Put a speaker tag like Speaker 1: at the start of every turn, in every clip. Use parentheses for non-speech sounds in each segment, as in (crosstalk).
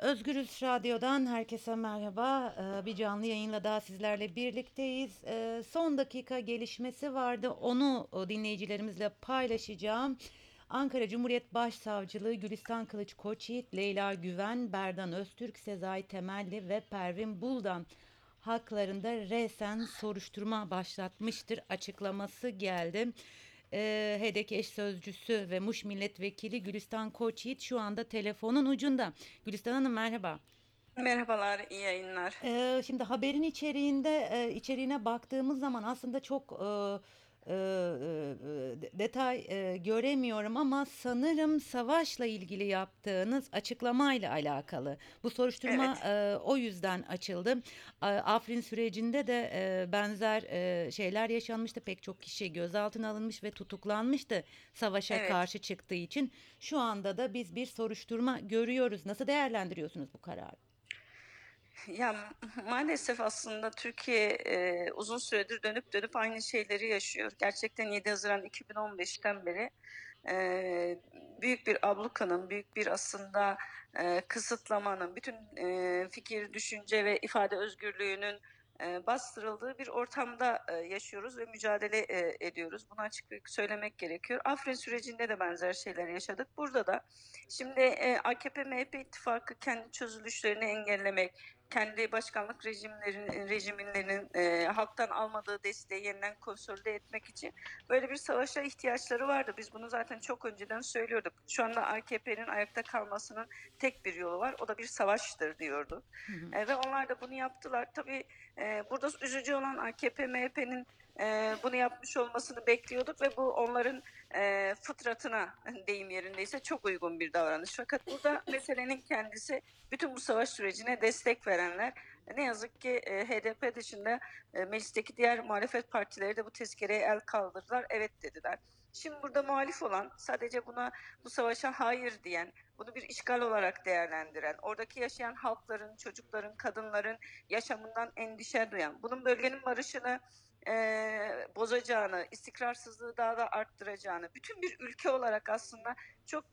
Speaker 1: Özgürüz Radyo'dan herkese merhaba. Ee, Bir canlı yayınla daha sizlerle birlikteyiz. Ee, Son dakika gelişmesi vardı. Onu o, dinleyicilerimizle paylaşacağım. Ankara Cumhuriyet Başsavcılığı Gülistan Kılıç Koçyiğit, Leyla Güven, Berdan Öztürk, Sezai Temelli ve Pervin Buldan haklarında resen soruşturma başlatmıştır açıklaması geldi. Ee, HEDEK eş sözcüsü ve Muş Milletvekili Gülistan Koçyiğit şu anda telefonun ucunda. Gülistan Hanım merhaba.
Speaker 2: Merhabalar, iyi yayınlar.
Speaker 1: Ee, şimdi haberin içeriğinde e, içeriğine baktığımız zaman aslında çok e, e, e, de- detay e, göremiyorum ama sanırım savaşla ilgili yaptığınız açıklamayla alakalı. Bu soruşturma
Speaker 2: Evet,
Speaker 1: e, o yüzden açıldı. Afrin sürecinde de e, benzer e, şeyler yaşanmıştı. Pek çok kişi gözaltına alınmış ve tutuklanmıştı savaşa
Speaker 2: evet.
Speaker 1: karşı çıktığı için. Şu anda da biz bir soruşturma görüyoruz. Nasıl değerlendiriyorsunuz bu kararı?
Speaker 2: Ya (laughs) maalesef aslında Türkiye e, uzun süredir dönüp dönüp aynı şeyleri yaşıyor. Gerçekten 7 Haziran 2015'ten beri e, büyük bir ablukanın, büyük bir aslında e, kısıtlamanın, bütün e, fikir, düşünce ve ifade özgürlüğünün e, bastırıldığı bir ortamda e, yaşıyoruz ve mücadele e, ediyoruz. Bunu açık söylemek gerekiyor. Afrin sürecinde de benzer şeyler yaşadık. Burada da şimdi e, AKP-MHP ittifakı kendi çözülüşlerini engellemek, kendi başkanlık rejimlerin rejimlerinin e, halktan almadığı desteği yeniden konsolide etmek için böyle bir savaşa ihtiyaçları vardı. Biz bunu zaten çok önceden söylüyorduk. Şu anda AKP'nin ayakta kalmasının tek bir yolu var. O da bir savaştır diyordu.
Speaker 1: Hı hı.
Speaker 2: E, ve onlar da bunu yaptılar. Tabii e, burada üzücü olan AKP, MHP'nin e, bunu yapmış olmasını bekliyorduk ve bu onların e, fıtratına (laughs) deyim yerindeyse çok uygun bir davranış. Fakat burada (laughs) meselenin kendisi bütün bu savaş sürecine destek verenler ne yazık ki e, HDP dışında e, meclisteki diğer muhalefet partileri de bu tezkereye el kaldırdılar, evet dediler. Şimdi burada muhalif olan sadece buna bu savaşa hayır diyen, bunu bir işgal olarak değerlendiren, oradaki yaşayan halkların, çocukların, kadınların yaşamından endişe duyan, bunun bölgenin barışını e, bozacağını, istikrarsızlığı daha da arttıracağını, bütün bir ülke olarak aslında çok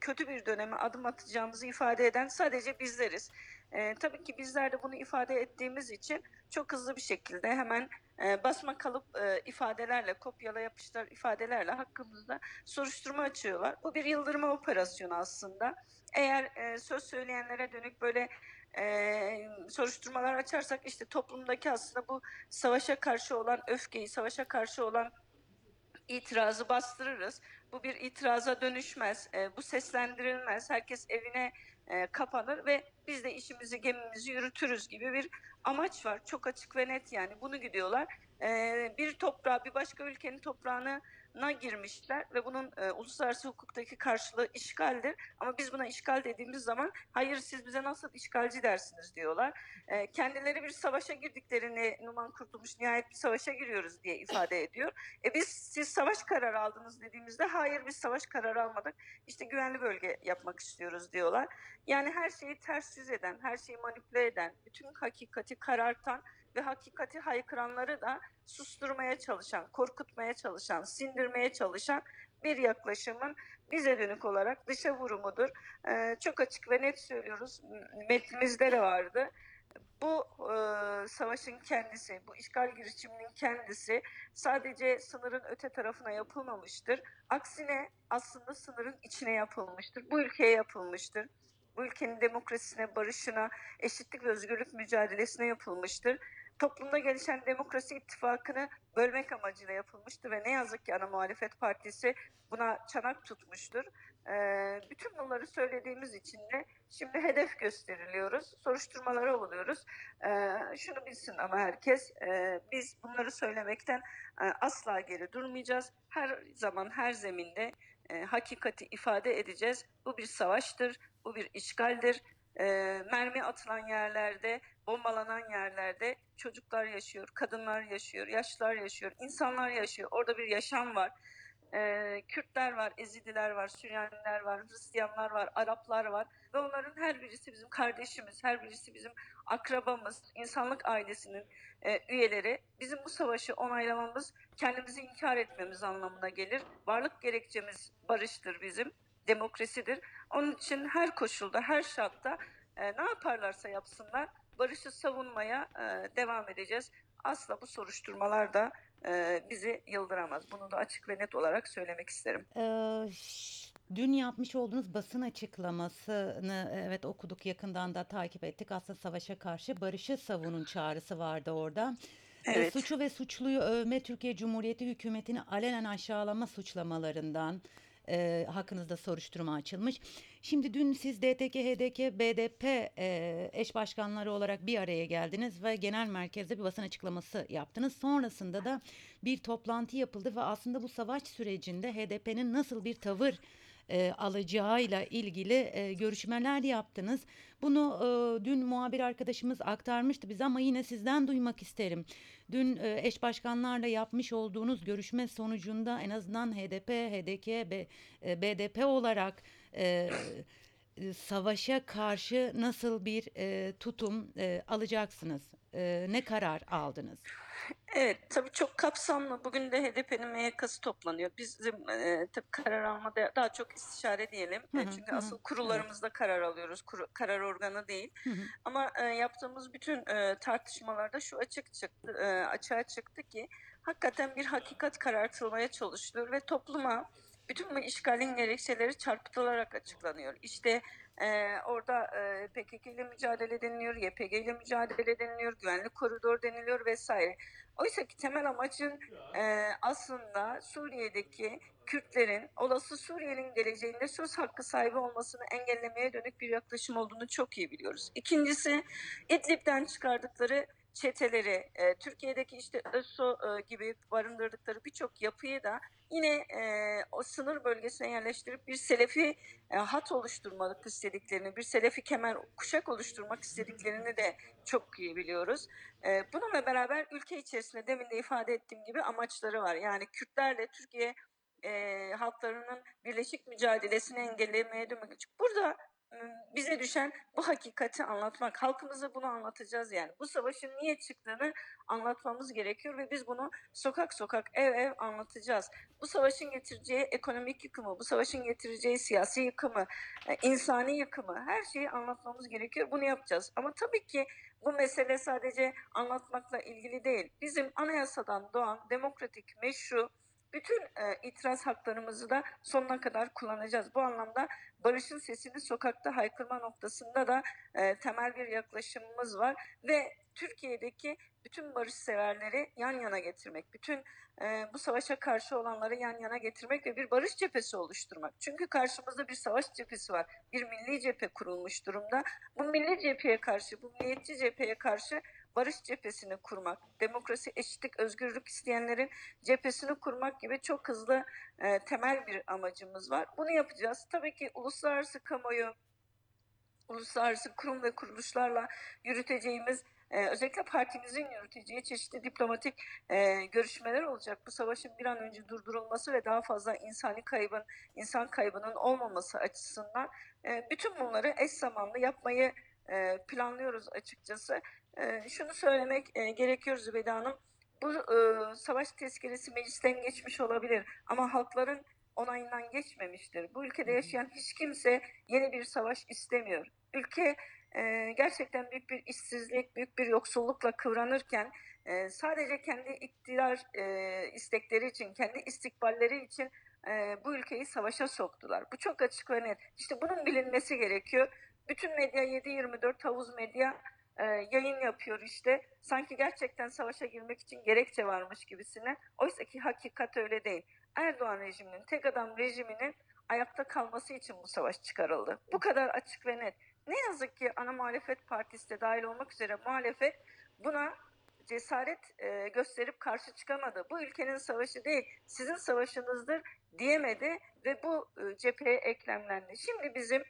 Speaker 2: kötü bir döneme adım atacağımızı ifade eden sadece bizleriz. E, tabii ki bizler de bunu ifade ettiğimiz için çok hızlı bir şekilde hemen e, basma kalıp e, ifadelerle, kopyala yapıştır ifadelerle hakkımızda soruşturma açıyorlar. Bu bir yıldırma operasyonu aslında. Eğer e, söz söyleyenlere dönük böyle e, soruşturmalar açarsak işte toplumdaki aslında bu savaşa karşı olan öfkeyi, savaşa karşı olan itirazı bastırırız. Bu bir itiraza dönüşmez, e, bu seslendirilmez. Herkes evine e, kapanır ve biz de işimizi, gemimizi yürütürüz gibi bir amaç var. Çok açık ve net yani bunu gidiyorlar. E, bir toprağa, bir başka ülkenin toprağına girmişler ve bunun e, uluslararası hukuktaki karşılığı işgaldir. Ama biz buna işgal dediğimiz zaman hayır siz bize nasıl işgalci dersiniz diyorlar. E, kendileri bir savaşa girdiklerini Numan Kurtulmuş nihayet bir savaşa giriyoruz diye ifade ediyor. E biz siz savaş kararı aldınız dediğimizde hayır biz savaş kararı almadık. İşte güvenli bölge yapmak istiyoruz diyorlar. Yani her şeyi ters yüz eden, her şeyi manipüle eden, bütün hakikati karartan ve hakikati haykıranları da susturmaya çalışan, korkutmaya çalışan, sindirmeye çalışan bir yaklaşımın bize dönük olarak dışa vurumudur. Ee, çok açık ve net söylüyoruz. Metnimizde de vardı. Bu e, savaşın kendisi, bu işgal girişiminin kendisi sadece sınırın öte tarafına yapılmamıştır. Aksine aslında sınırın içine yapılmıştır. Bu ülkeye yapılmıştır. Bu ülkenin demokrasisine, barışına, eşitlik ve özgürlük mücadelesine yapılmıştır. Toplumda gelişen demokrasi ittifakını bölmek amacıyla yapılmıştır ve ne yazık ki ana muhalefet partisi buna çanak tutmuştur. Ee, bütün bunları söylediğimiz için de şimdi hedef gösteriliyoruz, soruşturmalara oluyoruz. Ee, şunu bilsin ama herkes, e, biz bunları söylemekten e, asla geri durmayacağız. Her zaman, her zeminde e, hakikati ifade edeceğiz. Bu bir savaştır, bu bir işgaldir. E, mermi atılan yerlerde, bombalanan yerlerde çocuklar yaşıyor, kadınlar yaşıyor, yaşlılar yaşıyor, insanlar yaşıyor. Orada bir yaşam var. Ee, Kürtler var, Ezidiler var, Süryaniler var, Hristiyanlar var, Araplar var ve onların her birisi bizim kardeşimiz, her birisi bizim akrabamız, insanlık ailesinin e, üyeleri. Bizim bu savaşı onaylamamız, kendimizi inkar etmemiz anlamına gelir. Varlık gerekçemiz barıştır bizim, demokrasidir. Onun için her koşulda, her şartta e, ne yaparlarsa yapsınlar barışı savunmaya e, devam edeceğiz. Asla bu soruşturmalar da e, bizi yıldıramaz. Bunu da açık ve net olarak söylemek isterim.
Speaker 1: Ee, dün yapmış olduğunuz basın açıklamasını evet okuduk yakından da takip ettik. Aslında savaşa karşı barışı savunun çağrısı vardı orada. Ee,
Speaker 2: Evet.
Speaker 1: suçu ve suçluyu övme Türkiye Cumhuriyeti hükümetini alenen aşağılama suçlamalarından e, hakkınızda soruşturma açılmış. Şimdi dün siz DTK, HDK, BDP e, eş başkanları olarak bir araya geldiniz ve genel merkezde bir basın açıklaması yaptınız. Sonrasında da bir toplantı yapıldı ve aslında bu savaş sürecinde HDP'nin nasıl bir tavır e, alacağıyla ilgili e, görüşmeler yaptınız. Bunu e, dün muhabir arkadaşımız aktarmıştı bize ama yine sizden duymak isterim. Dün e, eş başkanlarla yapmış olduğunuz görüşme sonucunda en azından HDP, HDK, B- e, BDP olarak e, e, savaşa karşı nasıl bir e, tutum e, alacaksınız? E, ne karar aldınız?
Speaker 2: Evet, tabii çok kapsamlı. Bugün de HDP'nin MYK'sı toplanıyor. Bizim e, tabii karar almada daha çok istişare diyelim.
Speaker 1: Hı
Speaker 2: E,
Speaker 1: hı,
Speaker 2: çünkü
Speaker 1: hı
Speaker 2: asıl kurullarımızda karar alıyoruz. Kuru- karar organı değil.
Speaker 1: Hı hı.
Speaker 2: Ama e, yaptığımız bütün e, tartışmalarda şu açık çıktı, e, açığa çıktı ki hakikaten bir hakikat karartılmaya çalışılıyor ve topluma bütün bu işgalin gerekçeleri çarpıtılarak açıklanıyor. İşte e, orada e, PKK ile mücadele deniliyor, YPG ile mücadele deniliyor, güvenlik koridor deniliyor vesaire. Oysa ki temel amacın e, aslında Suriye'deki Kürtlerin olası Suriye'nin geleceğinde söz hakkı sahibi olmasını engellemeye dönük bir yaklaşım olduğunu çok iyi biliyoruz. İkincisi İdlib'den çıkardıkları çeteleri, e, Türkiye'deki işte ÖSO e, gibi barındırdıkları birçok yapıyı da yine e, o sınır bölgesine yerleştirip bir Selefi e, hat oluşturmak istediklerini, bir Selefi kemer kuşak oluşturmak istediklerini de çok iyi biliyoruz. E, bununla beraber ülke içerisinde demin de ifade ettiğim gibi amaçları var. Yani Kürtlerle Türkiye e, halklarının birleşik mücadelesini engellemeye için. Burada bize düşen bu hakikati anlatmak. Halkımıza bunu anlatacağız yani. Bu savaşın niye çıktığını anlatmamız gerekiyor ve biz bunu sokak sokak, ev ev anlatacağız. Bu savaşın getireceği ekonomik yıkımı, bu savaşın getireceği siyasi yıkımı, e, insani yıkımı her şeyi anlatmamız gerekiyor. Bunu yapacağız. Ama tabii ki bu mesele sadece anlatmakla ilgili değil. Bizim anayasadan doğan demokratik, meşru bütün e, itiraz haklarımızı da sonuna kadar kullanacağız. Bu anlamda barışın sesini sokakta haykırma noktasında da e, temel bir yaklaşımımız var ve Türkiye'deki bütün barış severleri yan yana getirmek, bütün e, bu savaşa karşı olanları yan yana getirmek ve bir barış cephesi oluşturmak. Çünkü karşımızda bir savaş cephesi var, bir milli cephe kurulmuş durumda. Bu milli cepheye karşı, bu milliyetçi cepheye karşı barış cephesini kurmak, demokrasi, eşitlik, özgürlük isteyenlerin cephesini kurmak gibi çok hızlı e, temel bir amacımız var. Bunu yapacağız. Tabii ki uluslararası kamuoyu, uluslararası kurum ve kuruluşlarla yürüteceğimiz e, özellikle partimizin yürüteceği çeşitli diplomatik e, görüşmeler olacak. Bu savaşın bir an önce durdurulması ve daha fazla insani kaybın, insan kaybının olmaması açısından e, bütün bunları eş zamanlı yapmayı e, planlıyoruz açıkçası. E, şunu söylemek e, gerekiyor Zübeyde Hanım. Bu e, savaş tezkeresi meclisten geçmiş olabilir ama halkların onayından geçmemiştir. Bu ülkede yaşayan hiç kimse yeni bir savaş istemiyor. Ülke e, gerçekten büyük bir işsizlik, büyük bir yoksullukla kıvranırken e, sadece kendi iktidar e, istekleri için, kendi istikballeri için e, bu ülkeyi savaşa soktular. Bu çok açık ve net. İşte bunun bilinmesi gerekiyor. Bütün medya 7-24 havuz medya e, yayın yapıyor işte. Sanki gerçekten savaşa girmek için gerekçe varmış gibisine. Oysa ki hakikat öyle değil. Erdoğan rejiminin, tek adam rejiminin ayakta kalması için bu savaş çıkarıldı. Bu kadar açık ve net. Ne yazık ki ana muhalefet partisi de dahil olmak üzere muhalefet buna cesaret e, gösterip karşı çıkamadı. Bu ülkenin savaşı değil, sizin savaşınızdır diyemedi ve bu e, cepheye eklemlendi. Şimdi bizim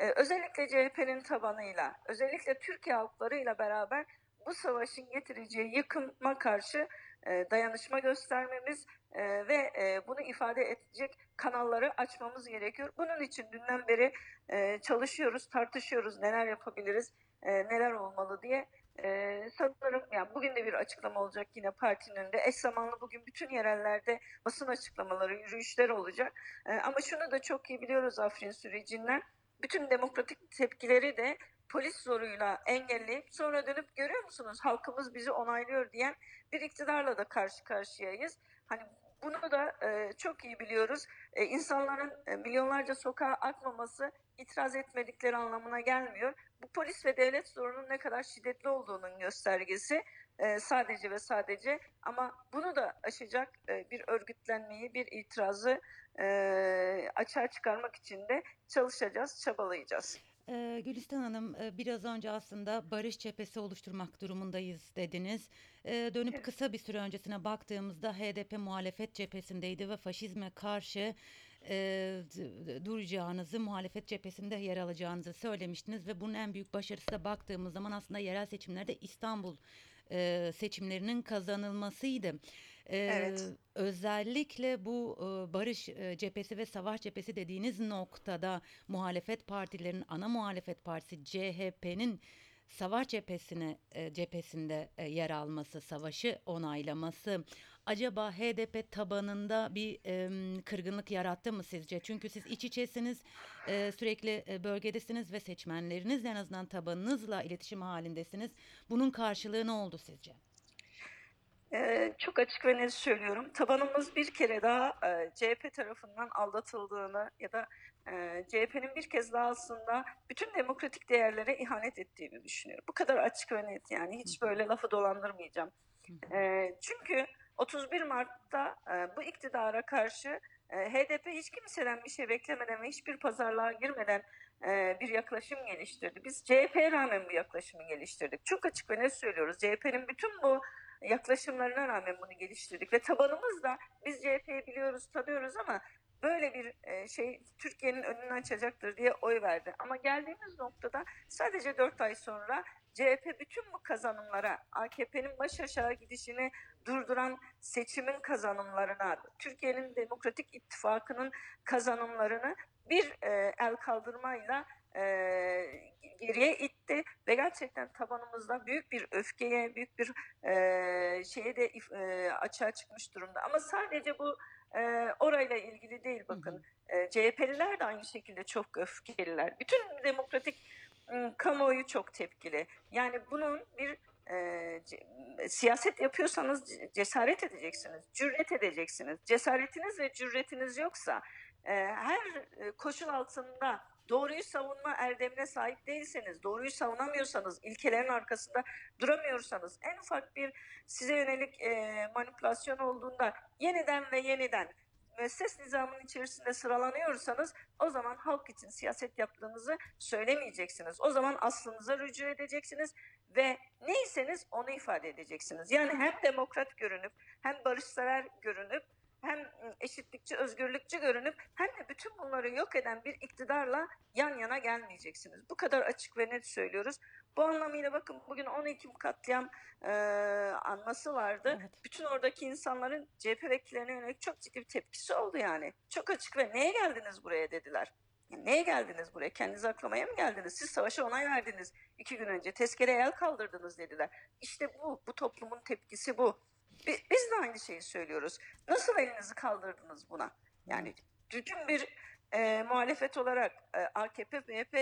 Speaker 2: e, özellikle CHP'nin tabanıyla, özellikle Türkiye halklarıyla beraber bu savaşın getireceği yıkıma karşı e, dayanışma göstermemiz e, ve e, bunu ifade edecek kanalları açmamız gerekiyor. Bunun için dünden beri e, çalışıyoruz, tartışıyoruz, neler yapabiliriz, e, neler olmalı diye. E, sanırım yani bugün de bir açıklama olacak yine partinin önünde. Eş zamanlı bugün bütün yerellerde basın açıklamaları, yürüyüşler olacak. E, ama şunu da çok iyi biliyoruz Afrin sürecinden bütün demokratik tepkileri de polis zoruyla engelleyip sonra dönüp görüyor musunuz halkımız bizi onaylıyor diyen bir iktidarla da karşı karşıyayız. Hani bunu da e, çok iyi biliyoruz. E, insanların e, milyonlarca sokağa akmaması itiraz etmedikleri anlamına gelmiyor. Bu polis ve devlet zorunun ne kadar şiddetli olduğunun göstergesi e, sadece ve sadece ama bunu da aşacak e, bir örgütlenmeyi, bir itirazı e, açığa çıkarmak için de çalışacağız, çabalayacağız.
Speaker 1: Ee, Gülistan Hanım e, biraz önce aslında barış cephesi oluşturmak durumundayız dediniz. Ee, dönüp
Speaker 2: Evet.
Speaker 1: kısa bir süre öncesine baktığımızda HDP muhalefet cephesindeydi ve faşizme karşı e, duracağınızı, muhalefet cephesinde yer alacağınızı söylemiştiniz ve bunun en büyük başarısı da baktığımız zaman aslında yerel seçimlerde İstanbul e, seçimlerinin kazanılmasıydı. Ee,
Speaker 2: Evet.
Speaker 1: özellikle bu e, barış e, cephesi ve savaş cephesi dediğiniz noktada muhalefet partilerinin ana muhalefet partisi CHP'nin savaş cephesine e, cephesinde e, yer alması, savaşı onaylaması acaba HDP tabanında bir e, kırgınlık yarattı mı sizce? Çünkü siz iç içesiniz, e, sürekli e, bölgedesiniz ve seçmenlerinizle en azından tabanınızla iletişim halindesiniz. Bunun karşılığı ne oldu sizce?
Speaker 2: Ee, çok açık ve net söylüyorum. Tabanımız bir kere daha e, CHP tarafından aldatıldığını ya da e, CHP'nin bir kez daha aslında bütün demokratik değerlere ihanet ettiğini düşünüyorum. Bu kadar açık ve net yani hiç böyle lafı dolandırmayacağım. E, çünkü 31 Mart'ta e, bu iktidara karşı e, HDP hiç kimseden bir şey beklemeden ve hiçbir pazarlığa girmeden e, bir yaklaşım geliştirdi. Biz CHP'ye rağmen bu yaklaşımı geliştirdik. Çok açık ve net söylüyoruz. CHP'nin bütün bu yaklaşımlarına rağmen bunu geliştirdik ve tabanımız da biz CHP'yi biliyoruz, tanıyoruz ama böyle bir e, şey Türkiye'nin önünü açacaktır diye oy verdi. Ama geldiğimiz noktada sadece 4 ay sonra CHP bütün bu kazanımlara, AKP'nin baş aşağı gidişini durduran seçimin kazanımlarına, Türkiye'nin demokratik ittifakının kazanımlarını bir e, el kaldırmayla e, geriye itti ve gerçekten tabanımızda büyük bir öfkeye, büyük bir e, şeye de e, açığa çıkmış durumda. Ama sadece bu e, orayla ilgili değil bakın. E, CHP'liler de aynı şekilde çok öfkeliler. Bütün demokratik ım, kamuoyu çok tepkili. Yani bunun bir e, siyaset yapıyorsanız cesaret edeceksiniz, cüret edeceksiniz. Cesaretiniz ve cüretiniz yoksa e, her koşul altında doğruyu savunma erdemine sahip değilseniz, doğruyu savunamıyorsanız, ilkelerin arkasında duramıyorsanız, en ufak bir size yönelik e, manipülasyon olduğunda yeniden ve yeniden müesses nizamın içerisinde sıralanıyorsanız o zaman halk için siyaset yaptığınızı söylemeyeceksiniz. O zaman aslınıza rücu edeceksiniz ve neyseniz onu ifade edeceksiniz. Yani hem demokrat görünüp hem barışsever görünüp hem eşitlikçi, özgürlükçü görünüp hem de bütün bunları yok eden bir iktidarla yan yana gelmeyeceksiniz. Bu kadar açık ve net söylüyoruz. Bu anlamıyla bakın bugün 10 Ekim katliam e, anması vardı.
Speaker 1: Evet.
Speaker 2: Bütün oradaki insanların CHP vekillerine yönelik çok ciddi bir tepkisi oldu yani. Çok açık ve neye geldiniz buraya dediler. Neye geldiniz buraya? Kendinizi aklamaya mı geldiniz? Siz savaşa onay verdiniz iki gün önce. Tezkereye el kaldırdınız dediler. İşte bu, bu toplumun tepkisi bu. Bi- Biz de aynı şeyi söylüyoruz. Nasıl elinizi kaldırdınız buna? Yani bütün bir e, muhalefet olarak e, AKP, MHP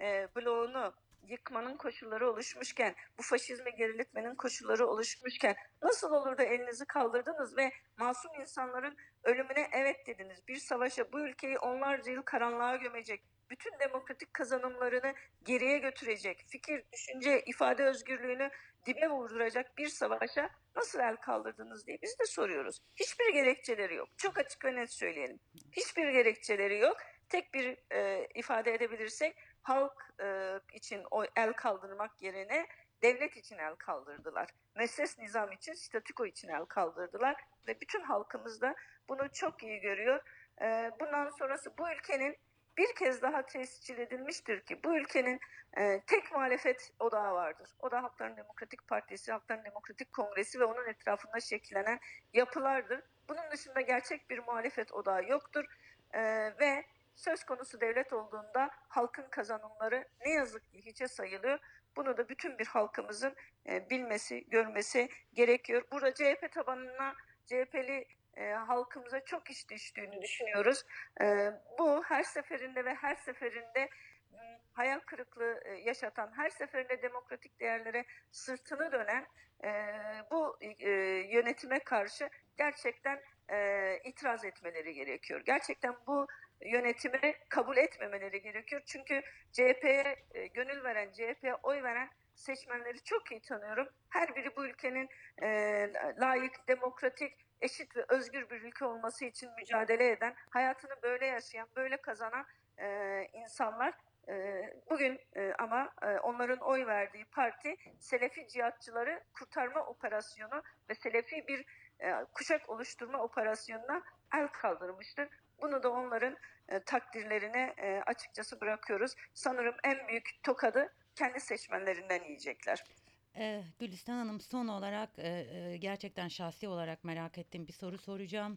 Speaker 2: e, bloğunu yıkmanın koşulları oluşmuşken, bu faşizme geriletmenin koşulları oluşmuşken nasıl olur da elinizi kaldırdınız ve masum insanların ölümüne evet dediniz. Bir savaşa bu ülkeyi onlarca yıl karanlığa gömecek, bütün demokratik kazanımlarını geriye götürecek, fikir, düşünce, ifade özgürlüğünü dibe vurduracak bir savaşa nasıl el kaldırdınız diye biz de soruyoruz. Hiçbir gerekçeleri yok. Çok açık ve net söyleyelim. Hiçbir gerekçeleri yok. Tek bir e, ifade edebilirsek halk e, için o el kaldırmak yerine devlet için el kaldırdılar. Mesles nizam için, statüko için el kaldırdılar ve bütün halkımız da bunu çok iyi görüyor. E, bundan sonrası bu ülkenin bir kez daha tescil edilmiştir ki bu ülkenin e, tek muhalefet odağı vardır. O da Halkların Demokratik Partisi, Halkların Demokratik Kongresi ve onun etrafında şekillenen yapılardır. Bunun dışında gerçek bir muhalefet odağı yoktur E, ve söz konusu devlet olduğunda halkın kazanımları ne yazık ki hiçe sayılıyor. Bunu da bütün bir halkımızın e, bilmesi, görmesi gerekiyor. Burada CHP tabanına, CHP'li e, halkımıza çok iş düştüğünü düşünüyoruz. E, bu her seferinde ve her seferinde hayal kırıklığı e, yaşatan, her seferinde demokratik değerlere sırtını dönen e, bu e, yönetime karşı gerçekten e, itiraz etmeleri gerekiyor. Gerçekten bu yönetimi kabul etmemeleri gerekiyor. Çünkü CHP'ye e, gönül veren, CHP'ye oy veren seçmenleri çok iyi tanıyorum. Her biri bu ülkenin e, layık, demokratik, eşit ve özgür bir ülke olması için mücadele eden, hayatını böyle yaşayan, böyle kazanan e, insanlar. E, bugün e, ama e, onların oy verdiği parti Selefi cihatçıları kurtarma operasyonu ve Selefi bir e, kuşak oluşturma operasyonuna el kaldırmıştır. Bunu da onların e, takdirlerine e, açıkçası bırakıyoruz. Sanırım en büyük tokadı kendi seçmenlerinden yiyecekler.
Speaker 1: Ee, Gülistan Hanım son olarak e, e, gerçekten şahsi olarak merak ettiğim bir soru soracağım.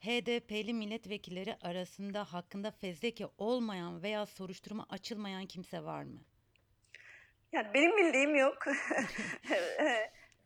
Speaker 1: HDP'li milletvekilleri arasında hakkında fezleke olmayan veya soruşturma açılmayan kimse var mı?
Speaker 2: Yani benim bildiğim yok. (laughs)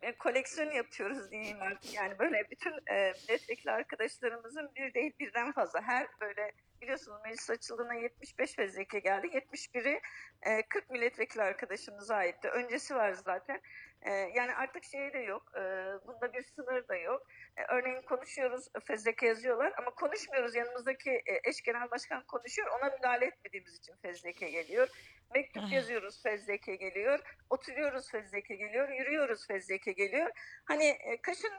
Speaker 2: E, koleksiyon yapıyoruz diyeyim artık. Yani böyle bütün e, milletvekili arkadaşlarımızın bir değil birden fazla. Her böyle biliyorsunuz meclis açıldığında 75 fezleke geldi. 71'i e, 40 milletvekili arkadaşımıza aitti. Öncesi var zaten. E, yani artık şey de yok. E, bunda bir sınır da yok. E, örneğin konuşuyoruz fezleke yazıyorlar ama konuşmuyoruz. Yanımızdaki e, eş genel başkan konuşuyor. Ona müdahale etmediğimiz için fezleke geliyor. Mektup yazıyoruz fezleke geliyor. Oturuyoruz fezleke geliyor. Yürüyoruz fezleke geliyor. Hani e, kaşın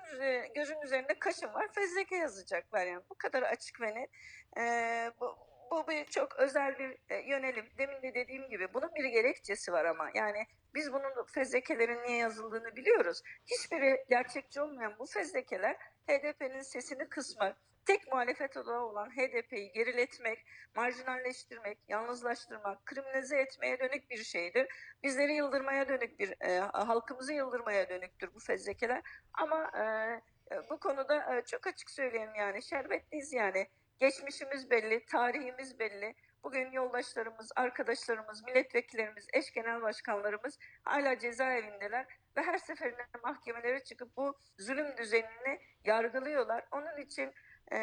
Speaker 2: gözün üzerinde kaşın var fezleke yazacaklar yani. Bu kadar açık ve net. E, bu, bu bir çok özel bir e, yönelim. Demin de dediğim gibi bunun bir gerekçesi var ama yani biz bunun fezlekelerin niye yazıldığını biliyoruz. Hiçbiri gerçekçi olmayan bu fezlekeler HDP'nin sesini kısmak, tek muhalefet odağı olan HDP'yi geriletmek, marjinalleştirmek, yalnızlaştırmak, kriminalize etmeye dönük bir şeydir. Bizleri yıldırmaya dönük bir, e, halkımızı yıldırmaya dönüktür bu fezlekeler. Ama e, e, bu konuda e, çok açık söyleyeyim yani şerbetliyiz yani. Geçmişimiz belli, tarihimiz belli. Bugün yoldaşlarımız, arkadaşlarımız, milletvekillerimiz, eş genel başkanlarımız hala cezaevindeler ve her seferinde mahkemelere çıkıp bu zulüm düzenini yargılıyorlar. Onun için e,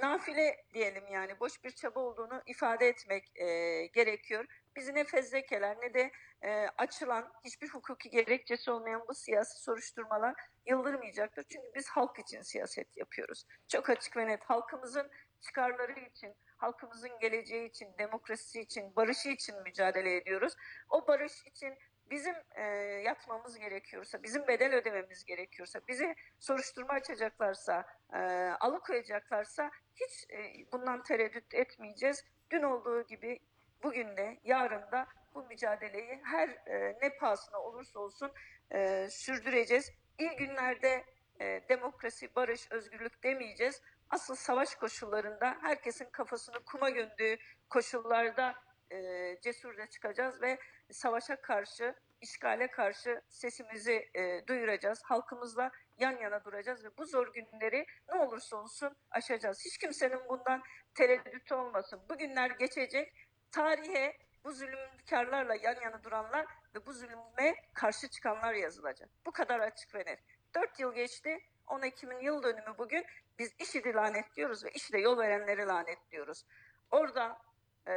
Speaker 2: nafile diyelim yani boş bir çaba olduğunu ifade etmek e, gerekiyor. Bizi ne fezlekeler ne de e, açılan hiçbir hukuki gerekçesi olmayan bu siyasi soruşturmalar yıldırmayacaktır. Çünkü biz halk için siyaset yapıyoruz. Çok açık ve net halkımızın çıkarları için, halkımızın geleceği için, demokrasisi için, barışı için mücadele ediyoruz. O barış için bizim e, yatmamız gerekiyorsa, bizim bedel ödememiz gerekiyorsa, bizi soruşturma açacaklarsa, e, alıkoyacaklarsa hiç e, bundan tereddüt etmeyeceğiz. Dün olduğu gibi bugün de, yarın da bu mücadeleyi her e, ne pahasına olursa olsun e, sürdüreceğiz. İyi günlerde e, demokrasi, barış, özgürlük demeyeceğiz. Asıl savaş koşullarında herkesin kafasını kuma gömdüğü koşullarda e, cesurca çıkacağız ve savaşa karşı, işgale karşı sesimizi e, duyuracağız. Halkımızla yan yana duracağız ve bu zor günleri ne olursa olsun aşacağız. Hiç kimsenin bundan tereddütü olmasın. Bu günler geçecek. Tarihe bu zulümkarlarla yan yana duranlar ve bu zulüme karşı çıkanlar yazılacak. Bu kadar açık ve net. Dört yıl geçti. 10 Ekim'in yıl dönümü bugün. Biz IŞİD'i lanetliyoruz ve IŞİD'e yol verenleri lanetliyoruz. Orada e,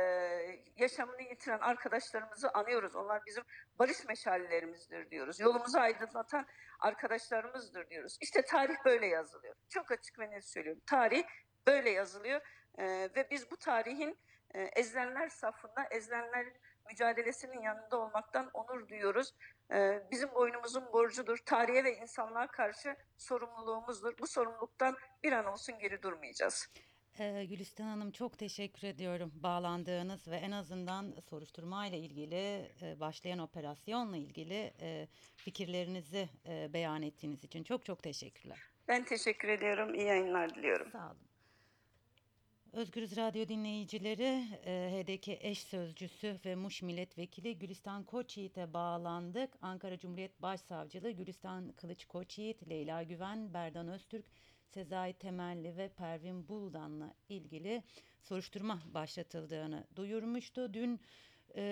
Speaker 2: yaşamını yitiren arkadaşlarımızı anıyoruz. Onlar bizim barış meşalelerimizdir diyoruz. Yolumuzu aydınlatan arkadaşlarımızdır diyoruz. İşte tarih böyle yazılıyor. Çok açık ve net söylüyorum. Tarih böyle yazılıyor E, ve biz bu tarihin e, ezilenler safında, ezilenlerin mücadelesinin yanında olmaktan onur duyuyoruz. E, bizim boynumuzun borcudur. Tarihe ve insanlığa karşı sorumluluğumuzdur. Bu sorumluluktan bir an olsun geri durmayacağız.
Speaker 1: Ee, Gülistan Hanım çok teşekkür ediyorum bağlandığınız ve en azından soruşturma ile ilgili e, başlayan operasyonla ilgili e, fikirlerinizi e, beyan ettiğiniz için çok çok teşekkürler.
Speaker 2: Ben teşekkür ediyorum. İyi yayınlar diliyorum.
Speaker 1: Sağ olun. Özgürüz Radyo dinleyicileri, e, HDK eş sözcüsü ve Muş Milletvekili Gülistan Koçyiğit'e bağlandık. Ankara Cumhuriyet Başsavcılığı Gülistan Kılıç Koçyiğit, Leyla Güven, Berdan Öztürk, Sezai Temelli ve Pervin Buldan'la ilgili soruşturma başlatıldığını duyurmuştu. Dün e,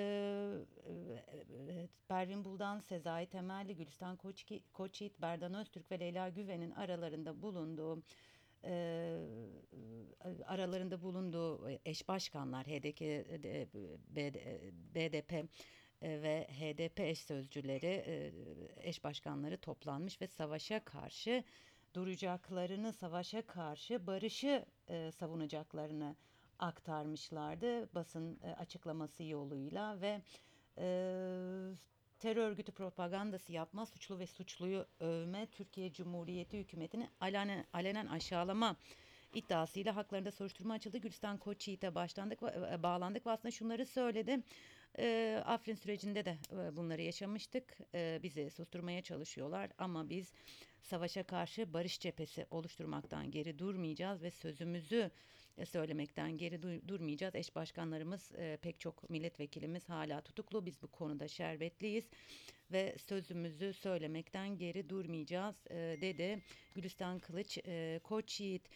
Speaker 1: e, Pervin Buldan, Sezai Temelli, Gülistan Koçyiğit, Berdan Öztürk ve Leyla Güven'in aralarında bulunduğu e, aralarında bulunduğu eş başkanlar HDP, e, BDP ve HDP eş sözcüleri, eş başkanları toplanmış ve savaşa karşı duracaklarını, savaşa karşı barışı e, savunacaklarını aktarmışlardı basın açıklaması yoluyla ve e, terör örgütü propagandası yapma, suçlu ve suçluyu övme, Türkiye Cumhuriyeti hükümetini alenen, alenen aşağılama iddiasıyla haklarında soruşturma açıldı. Gülistan Koçyiğit'e başlandık, e, bağlandık ve aslında şunları söyledi. E, Afrin sürecinde de e, bunları yaşamıştık. E, bizi susturmaya çalışıyorlar ama biz savaşa karşı barış cephesi oluşturmaktan geri durmayacağız ve sözümüzü söylemekten geri du- durmayacağız. Eş başkanlarımız e, pek çok milletvekilimiz hala tutuklu. Biz bu konuda şerbetliyiz ve sözümüzü söylemekten geri durmayacağız e, dedi. Gülistan Kılıç, e, Koç Yiğit,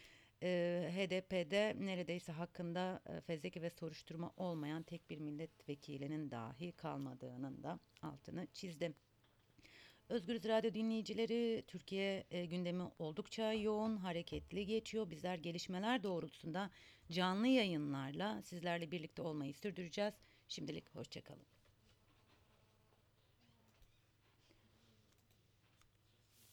Speaker 1: e, HDP'de neredeyse hakkında e, fezleke ve soruşturma olmayan tek bir milletvekilinin dahi kalmadığının da altını çizdi. Özgürüz Radyo dinleyicileri Türkiye e, gündemi oldukça yoğun, hareketli geçiyor. Bizler gelişmeler doğrultusunda canlı yayınlarla sizlerle birlikte olmayı sürdüreceğiz. Şimdilik hoşçakalın.